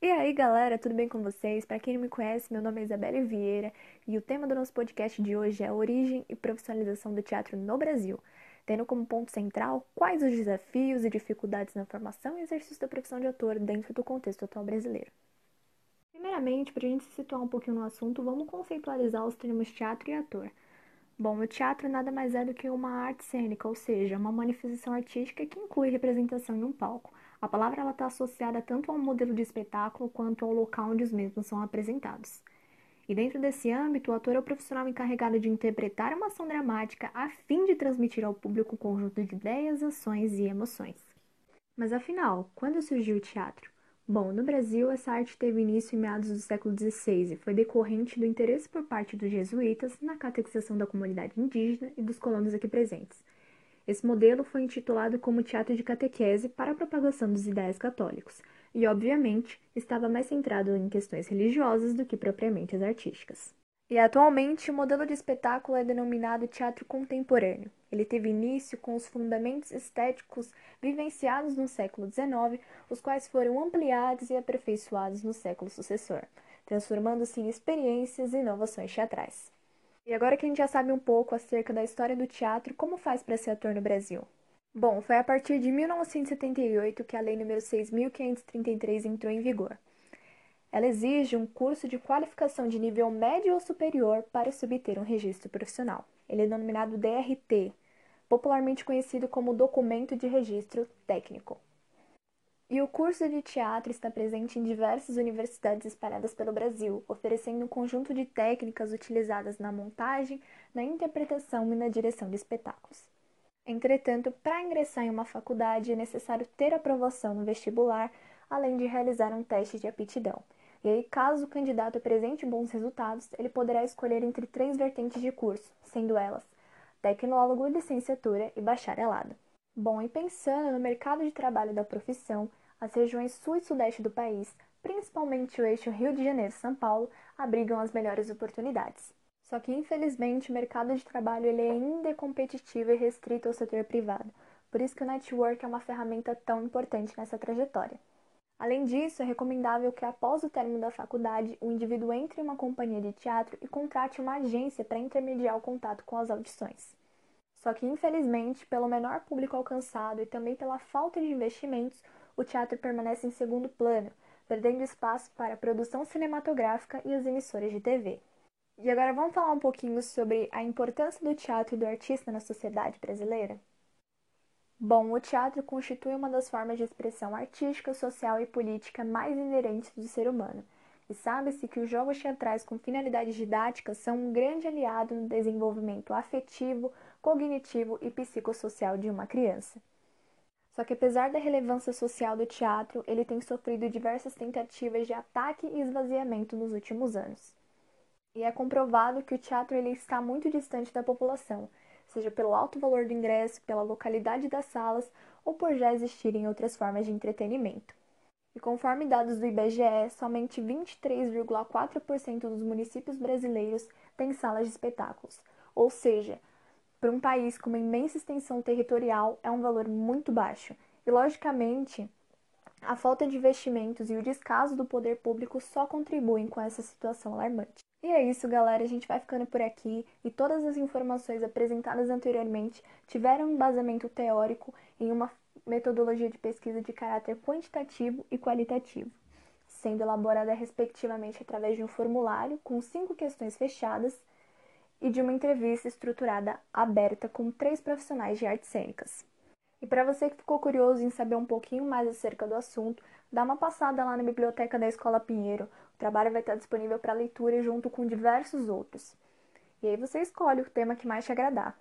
E aí, galera, tudo bem com vocês? Para quem não me conhece, meu nome é Isabelle Vieira e o tema do nosso podcast de hoje é a origem e profissionalização do teatro no Brasil, tendo como ponto central quais os desafios e dificuldades na formação e exercício da profissão de ator dentro do contexto atual brasileiro. Primeiramente, para a gente se situar um pouquinho no assunto, vamos conceitualizar os termos teatro e ator. Bom, o teatro nada mais é do que uma arte cênica, ou seja, uma manifestação artística que inclui representação em um palco. A palavra está associada tanto ao modelo de espetáculo quanto ao local onde os mesmos são apresentados. E dentro desse âmbito, o ator é o profissional encarregado de interpretar uma ação dramática a fim de transmitir ao público um conjunto de ideias, ações e emoções. Mas afinal, quando surgiu o teatro? Bom, no Brasil, essa arte teve início em meados do século XVI e foi decorrente do interesse por parte dos jesuítas na catequização da comunidade indígena e dos colonos aqui presentes. Esse modelo foi intitulado como Teatro de Catequese para a propagação dos ideais católicos e, obviamente, estava mais centrado em questões religiosas do que propriamente as artísticas. E atualmente o modelo de espetáculo é denominado teatro contemporâneo. Ele teve início com os fundamentos estéticos vivenciados no século XIX, os quais foram ampliados e aperfeiçoados no século sucessor, transformando-se em experiências e inovações teatrais. E agora que a gente já sabe um pouco acerca da história do teatro, como faz para ser ator no Brasil? Bom, foi a partir de 1978 que a Lei nº 6.533 entrou em vigor. Ela exige um curso de qualificação de nível médio ou superior para se obter um registro profissional. Ele é denominado DRT, popularmente conhecido como Documento de Registro Técnico. E o curso de teatro está presente em diversas universidades espalhadas pelo Brasil, oferecendo um conjunto de técnicas utilizadas na montagem, na interpretação e na direção de espetáculos. Entretanto, para ingressar em uma faculdade é necessário ter aprovação no vestibular, além de realizar um teste de aptidão. E aí, caso o candidato apresente bons resultados, ele poderá escolher entre três vertentes de curso, sendo elas tecnólogo, licenciatura e bacharelado. Bom, e pensando no mercado de trabalho da profissão, as regiões sul e sudeste do país, principalmente o eixo Rio de Janeiro-São Paulo, abrigam as melhores oportunidades. Só que, infelizmente, o mercado de trabalho ele ainda é competitivo e restrito ao setor privado. Por isso que o network é uma ferramenta tão importante nessa trajetória. Além disso, é recomendável que após o término da faculdade, o indivíduo entre em uma companhia de teatro e contrate uma agência para intermediar o contato com as audições. Só que, infelizmente, pelo menor público alcançado e também pela falta de investimentos, o teatro permanece em segundo plano, perdendo espaço para a produção cinematográfica e as emissoras de TV. E agora vamos falar um pouquinho sobre a importância do teatro e do artista na sociedade brasileira? Bom, o teatro constitui uma das formas de expressão artística, social e política mais inerentes do ser humano. E sabe-se que os jogos teatrais com finalidades didáticas são um grande aliado no desenvolvimento afetivo, cognitivo e psicossocial de uma criança. Só que apesar da relevância social do teatro, ele tem sofrido diversas tentativas de ataque e esvaziamento nos últimos anos. E é comprovado que o teatro ele está muito distante da população, seja pelo alto valor do ingresso, pela localidade das salas ou por já existirem outras formas de entretenimento. E conforme dados do IBGE, somente 23,4% dos municípios brasileiros têm salas de espetáculos, ou seja, para um país com uma imensa extensão territorial é um valor muito baixo. E logicamente, a falta de investimentos e o descaso do poder público só contribuem com essa situação alarmante. E é isso, galera. A gente vai ficando por aqui e todas as informações apresentadas anteriormente tiveram embasamento teórico em uma metodologia de pesquisa de caráter quantitativo e qualitativo, sendo elaborada respectivamente através de um formulário com cinco questões fechadas e de uma entrevista estruturada aberta com três profissionais de artes cênicas. E para você que ficou curioso em saber um pouquinho mais acerca do assunto, dá uma passada lá na biblioteca da Escola Pinheiro. O trabalho vai estar disponível para leitura junto com diversos outros. E aí você escolhe o tema que mais te agradar.